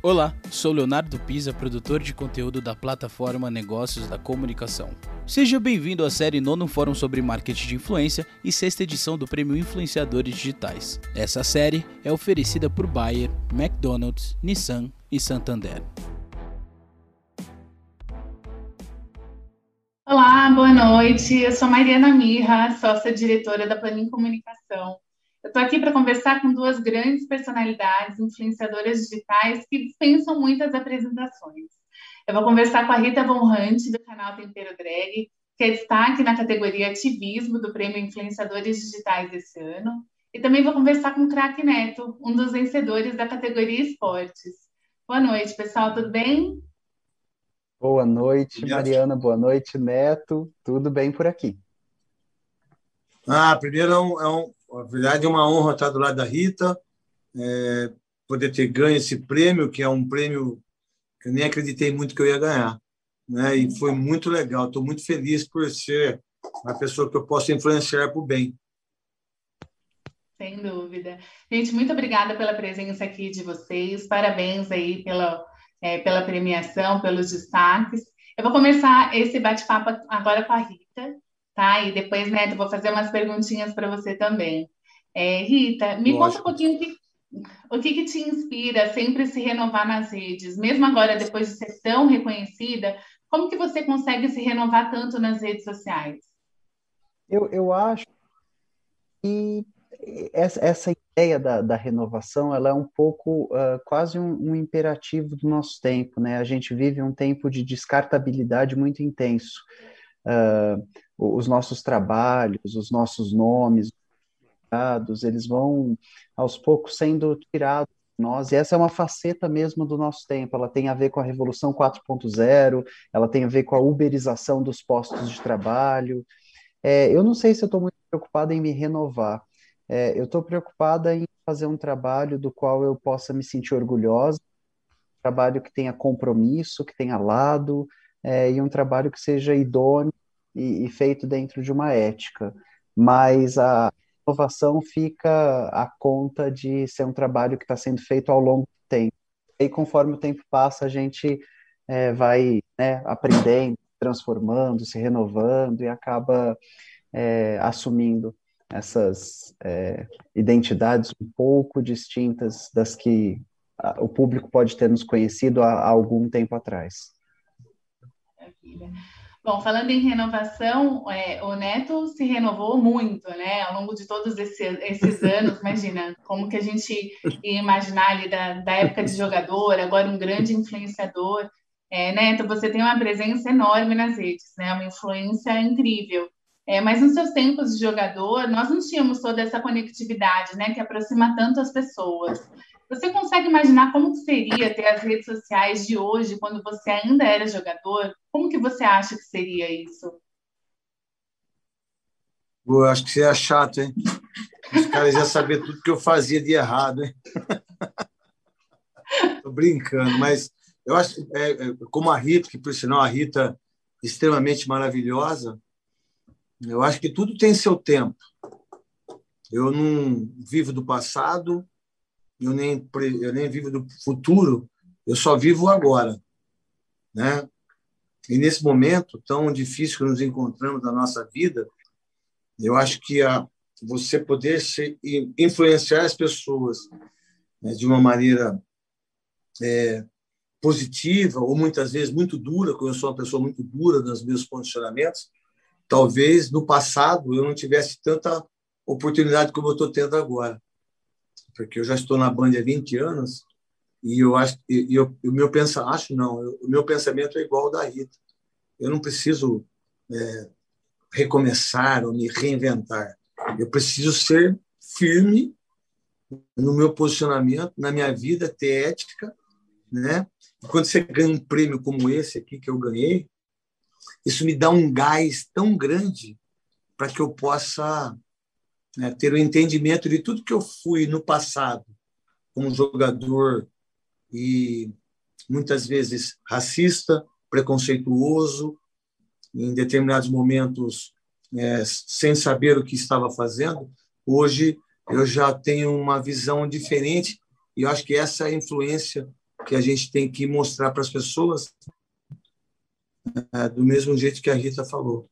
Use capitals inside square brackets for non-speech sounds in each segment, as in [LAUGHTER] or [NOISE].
Olá, sou Leonardo Pisa, produtor de conteúdo da plataforma Negócios da Comunicação. Seja bem-vindo à série Nono Fórum sobre Marketing de Influência e sexta edição do Prêmio Influenciadores Digitais. Essa série é oferecida por Bayer, McDonald's, Nissan e Santander. Olá, boa noite. Eu sou Mariana Mirra, sócia-diretora da Planin Comunicação. Eu estou aqui para conversar com duas grandes personalidades, influenciadoras digitais, que dispensam muitas apresentações. Eu vou conversar com a Rita Von Hunt, do canal Tempero Drag, que é destaque na categoria Ativismo do Prêmio Influenciadores Digitais desse ano. E também vou conversar com o Crack Neto, um dos vencedores da categoria Esportes. Boa noite, pessoal, tudo bem? Boa noite, Mariana. Boa noite, Neto. Tudo bem por aqui? Ah, primeiro é um, é um, na verdade, é uma honra estar do lado da Rita, é, poder ter ganho esse prêmio, que é um prêmio que eu nem acreditei muito que eu ia ganhar. Né? E foi muito legal. Estou muito feliz por ser uma pessoa que eu posso influenciar para o bem. Sem dúvida. Gente, muito obrigada pela presença aqui de vocês. Parabéns aí pela, é, pela premiação, pelos destaques. Eu vou começar esse bate-papo agora com a Rita tá? E depois, né, vou fazer umas perguntinhas para você também. É, Rita, me Lógico. conta um pouquinho o que, o que, que te inspira sempre se renovar nas redes, mesmo agora depois de ser tão reconhecida, como que você consegue se renovar tanto nas redes sociais? Eu, eu acho que essa, essa ideia da, da renovação ela é um pouco uh, quase um, um, imperativo do nosso tempo, né? A gente vive um tempo de descartabilidade muito intenso. Uh, os nossos trabalhos, os nossos nomes, dados, eles vão aos poucos sendo tirados de nós, e essa é uma faceta mesmo do nosso tempo, ela tem a ver com a Revolução 4.0, ela tem a ver com a uberização dos postos de trabalho. É, eu não sei se eu estou muito preocupada em me renovar, é, eu estou preocupada em fazer um trabalho do qual eu possa me sentir orgulhosa, um trabalho que tenha compromisso, que tenha lado, é, e um trabalho que seja idôneo e, e feito dentro de uma ética, mas a inovação fica à conta de ser um trabalho que está sendo feito ao longo do tempo. E conforme o tempo passa, a gente é, vai né, aprendendo, transformando, se renovando e acaba é, assumindo essas é, identidades um pouco distintas das que o público pode ter nos conhecido há, há algum tempo atrás. Maravilha. Bom, falando em renovação, é, o Neto se renovou muito, né? Ao longo de todos esse, esses anos, [LAUGHS] imagina, como que a gente ia imaginar ali da, da época de jogador, agora um grande influenciador. É, Neto, você tem uma presença enorme nas redes, né? Uma influência incrível. É, mas nos seus tempos de jogador, nós não tínhamos toda essa conectividade, né? Que aproxima tanto as pessoas. Você consegue imaginar como seria ter as redes sociais de hoje, quando você ainda era jogador? Como que você acha que seria isso? Eu acho que seria chato, hein? Os caras iam saber tudo que eu fazia de errado, hein? [LAUGHS] Tô brincando, mas eu acho, é, é, como a Rita, que por sinal a Rita é extremamente maravilhosa, eu acho que tudo tem seu tempo. Eu não vivo do passado, eu nem, eu nem vivo do futuro, eu só vivo agora. Né? E nesse momento tão difícil que nos encontramos na nossa vida, eu acho que a, você poder ser, influenciar as pessoas né, de uma maneira é, positiva, ou muitas vezes muito dura, porque eu sou uma pessoa muito dura nos meus posicionamentos, talvez no passado eu não tivesse tanta oportunidade como eu estou tendo agora porque eu já estou na Band há 20 anos e eu acho e eu, o meu pensa acho não o meu pensamento é igual ao da Rita. Eu não preciso é, recomeçar ou me reinventar. Eu preciso ser firme no meu posicionamento na minha vida ter ética né? E quando você ganha um prêmio como esse aqui que eu ganhei isso me dá um gás tão grande para que eu possa né, ter o um entendimento de tudo que eu fui no passado como jogador e muitas vezes racista, preconceituoso, em determinados momentos é, sem saber o que estava fazendo. Hoje eu já tenho uma visão diferente e eu acho que essa é a influência que a gente tem que mostrar para as pessoas é, do mesmo jeito que a Rita falou.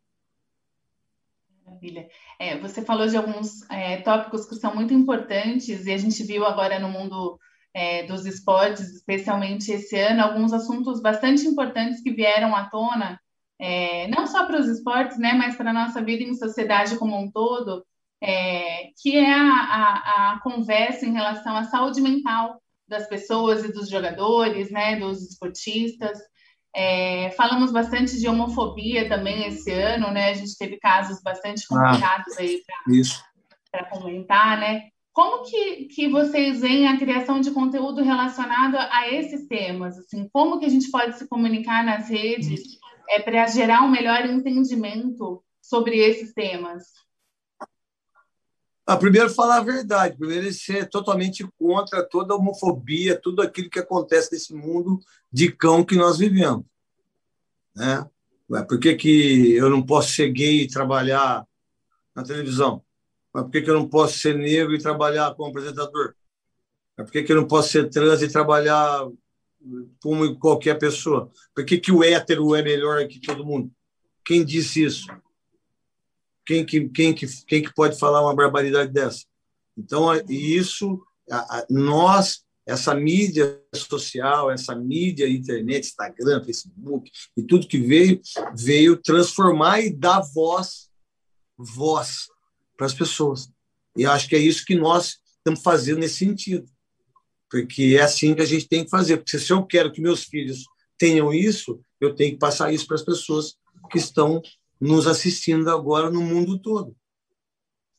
Maravilha. É, você falou de alguns é, tópicos que são muito importantes e a gente viu agora no mundo é, dos esportes, especialmente esse ano, alguns assuntos bastante importantes que vieram à tona, é, não só para os esportes, né, mas para a nossa vida em sociedade como um todo, é, que é a, a, a, conversa em relação à saúde mental das pessoas e dos jogadores, né, dos esportistas. É, falamos bastante de homofobia também esse ano, né? A gente teve casos bastante ah, complicados ah, aí para comentar, né? Como que, que vocês veem a criação de conteúdo relacionado a esses temas? Assim, como que a gente pode se comunicar nas redes é, para gerar um melhor entendimento sobre esses temas? Ah, primeiro, falar a verdade. Primeiro, ser totalmente contra toda a homofobia, tudo aquilo que acontece nesse mundo de cão que nós vivemos. Né? Por que, que eu não posso ser gay e trabalhar na televisão? Por que, que eu não posso ser negro e trabalhar como apresentador? Por que, que eu não posso ser trans e trabalhar como qualquer pessoa? Por que, que o hétero é melhor que todo mundo? Quem disse isso? Quem que, quem que, quem que pode falar uma barbaridade dessa? Então, isso, nós, essa mídia social, essa mídia, internet, Instagram, Facebook e tudo que veio, veio transformar e dar voz, voz para as pessoas. E acho que é isso que nós estamos fazendo nesse sentido. Porque é assim que a gente tem que fazer. Porque se eu quero que meus filhos tenham isso, eu tenho que passar isso para as pessoas que estão nos assistindo agora no mundo todo.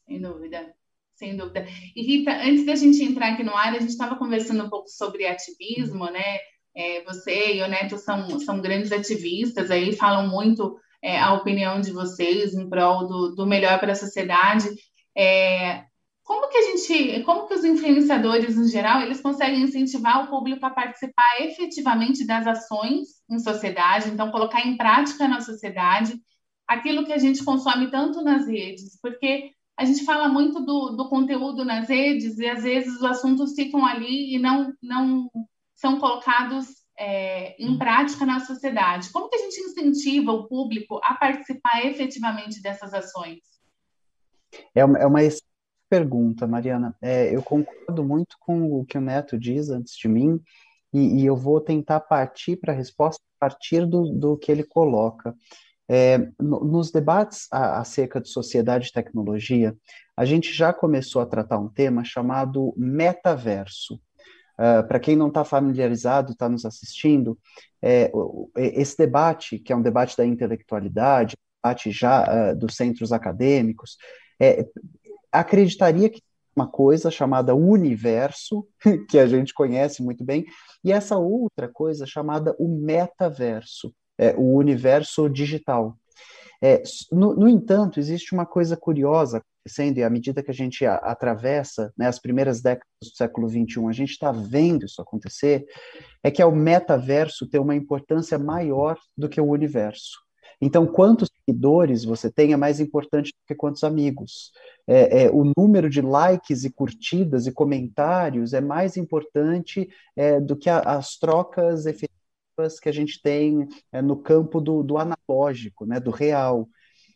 Sem dúvida, sem dúvida. E Rita, antes da gente entrar aqui no ar, a gente estava conversando um pouco sobre ativismo, né? É, você e o Neto são, são grandes ativistas, aí falam muito é, a opinião de vocês em prol do, do melhor para a sociedade. É, como que a gente, como que os influenciadores em geral, eles conseguem incentivar o público a participar efetivamente das ações em sociedade, então colocar em prática na sociedade aquilo que a gente consome tanto nas redes, porque a gente fala muito do, do conteúdo nas redes e às vezes os assuntos ficam ali e não, não são colocados é, em prática na sociedade? Como que a gente incentiva o público a participar efetivamente dessas ações? É uma, é uma pergunta, Mariana. É, eu concordo muito com o que o Neto diz antes de mim, e, e eu vou tentar partir para a resposta a partir do, do que ele coloca. É, no, nos debates a, acerca de sociedade e tecnologia, a gente já começou a tratar um tema chamado metaverso. Uh, Para quem não está familiarizado, está nos assistindo, é, esse debate, que é um debate da intelectualidade, debate já uh, dos centros acadêmicos, é, acreditaria que uma coisa chamada universo, [LAUGHS] que a gente conhece muito bem, e essa outra coisa chamada o metaverso, é, o universo digital. É, no, no, entanto, existe uma coisa curiosa acontecendo, e à medida que a gente a, atravessa né, as primeiras décadas do século XXI, a gente está vendo isso acontecer, é que é o metaverso tem uma importância maior do que o universo. Então, quantos seguidores você tem é mais importante do que quantos amigos. É, é, o número de likes e curtidas e comentários é mais importante é, do que a, as trocas efetivas que a gente tem é, no campo do, do analógico, né, do real.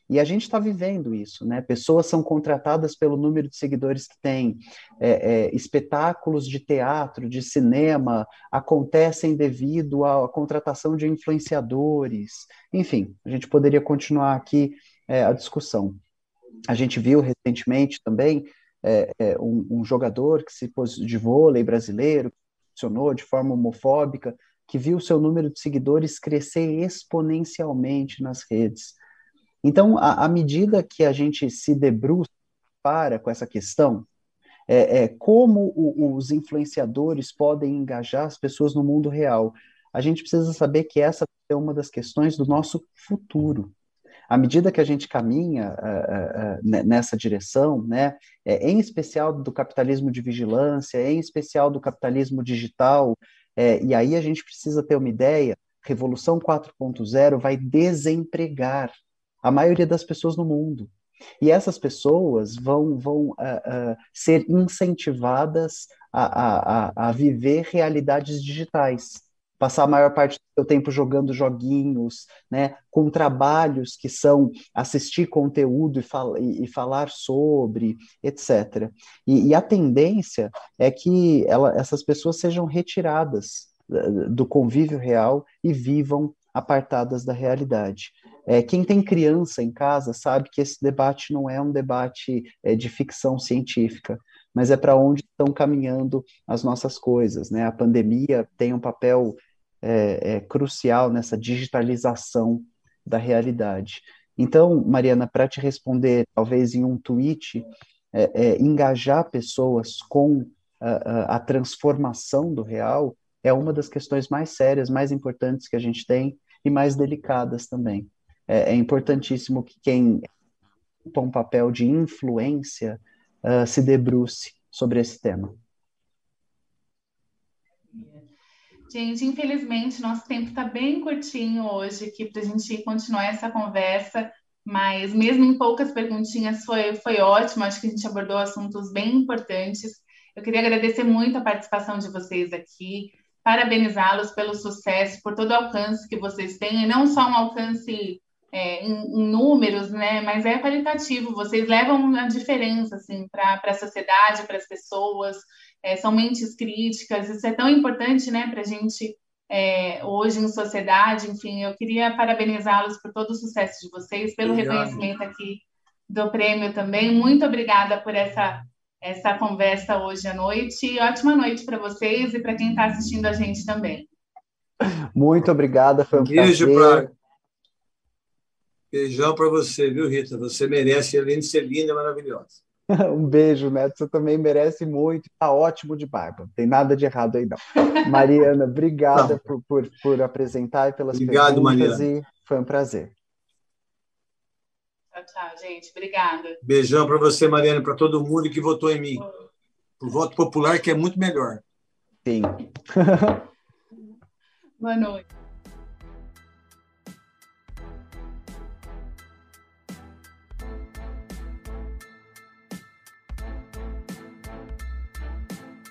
E a gente está vivendo isso, né? Pessoas são contratadas pelo número de seguidores que têm. É, é, espetáculos de teatro, de cinema acontecem devido à, contratação de influenciadores. Enfim, a gente poderia continuar aqui é, a discussão. A gente viu recentemente também é, é, um, um, jogador que se de vôlei brasileiro, que funcionou de forma homofóbica, que viu seu número de seguidores crescer exponencialmente nas redes. Então, à medida que a gente se debruça para com essa questão, é, é como o, os influenciadores podem engajar as pessoas no mundo real, a gente precisa saber que essa é uma das questões do nosso futuro. À medida que a gente caminha uh, uh, nessa direção, né, é, em especial do capitalismo de vigilância, em especial do capitalismo digital, é, e aí a gente precisa ter uma ideia: Revolução 4.0 vai desempregar a maioria das pessoas no mundo. E essas pessoas vão, vão uh, uh, ser incentivadas a, a, a viver realidades digitais passar a maior parte do seu tempo jogando joguinhos, né, com trabalhos que são assistir conteúdo e, fal e, falar sobre, etc. E, e, a tendência é que ela, essas pessoas sejam retiradas eh, do convívio real e vivam apartadas da realidade. É, quem tem criança em casa sabe que esse debate não é um debate é, de ficção científica, mas é para onde estão caminhando as nossas coisas. Né? A pandemia tem um papel é, é, crucial nessa digitalização da realidade. Então, Mariana, para te responder, talvez em um tweet, é, é engajar pessoas com a, a, transformação do real é uma das questões mais sérias, mais importantes que a gente tem e mais delicadas também. É, é importantíssimo que quem ocupa um papel de influência uh, se debruce sobre esse tema. Gente, infelizmente, nosso tempo está bem curtinho hoje aqui para a gente continuar essa conversa, mas mesmo em poucas perguntinhas foi, foi ótimo, acho que a gente abordou assuntos bem importantes. Eu queria agradecer muito a participação de vocês aqui, parabenizá-los pelo sucesso, por todo o alcance que vocês têm, e não só um alcance é, em, em, números, né, mas é qualitativo, vocês levam a diferença assim, para a sociedade, para as pessoas, é, são mentes críticas, isso é tão importante né, para a gente é, hoje em sociedade. Enfim, eu queria parabenizá-los por todo o sucesso de vocês, pelo Obrigado. reconhecimento aqui do prêmio também. Muito obrigada por essa, essa conversa hoje à noite. E ótima noite para vocês e para quem está assistindo a gente também. Muito obrigada, foi um Beijo prazer. Pra... Beijão para você, viu, Rita? Você merece, além de ser linda, maravilhosa. [LAUGHS] Um beijo, Neto. Você também merece muito. Tá ótimo de barba. Não tem nada de errado aí, não. Mariana, obrigada por, por, por, apresentar e pelas Obrigado, perguntas. Mariana. E foi um prazer. Tchau, tchau, gente. Obrigada. Beijão para você, Mariana, para todo mundo que votou em mim. O voto popular, que é muito melhor. Sim. [LAUGHS] Boa noite.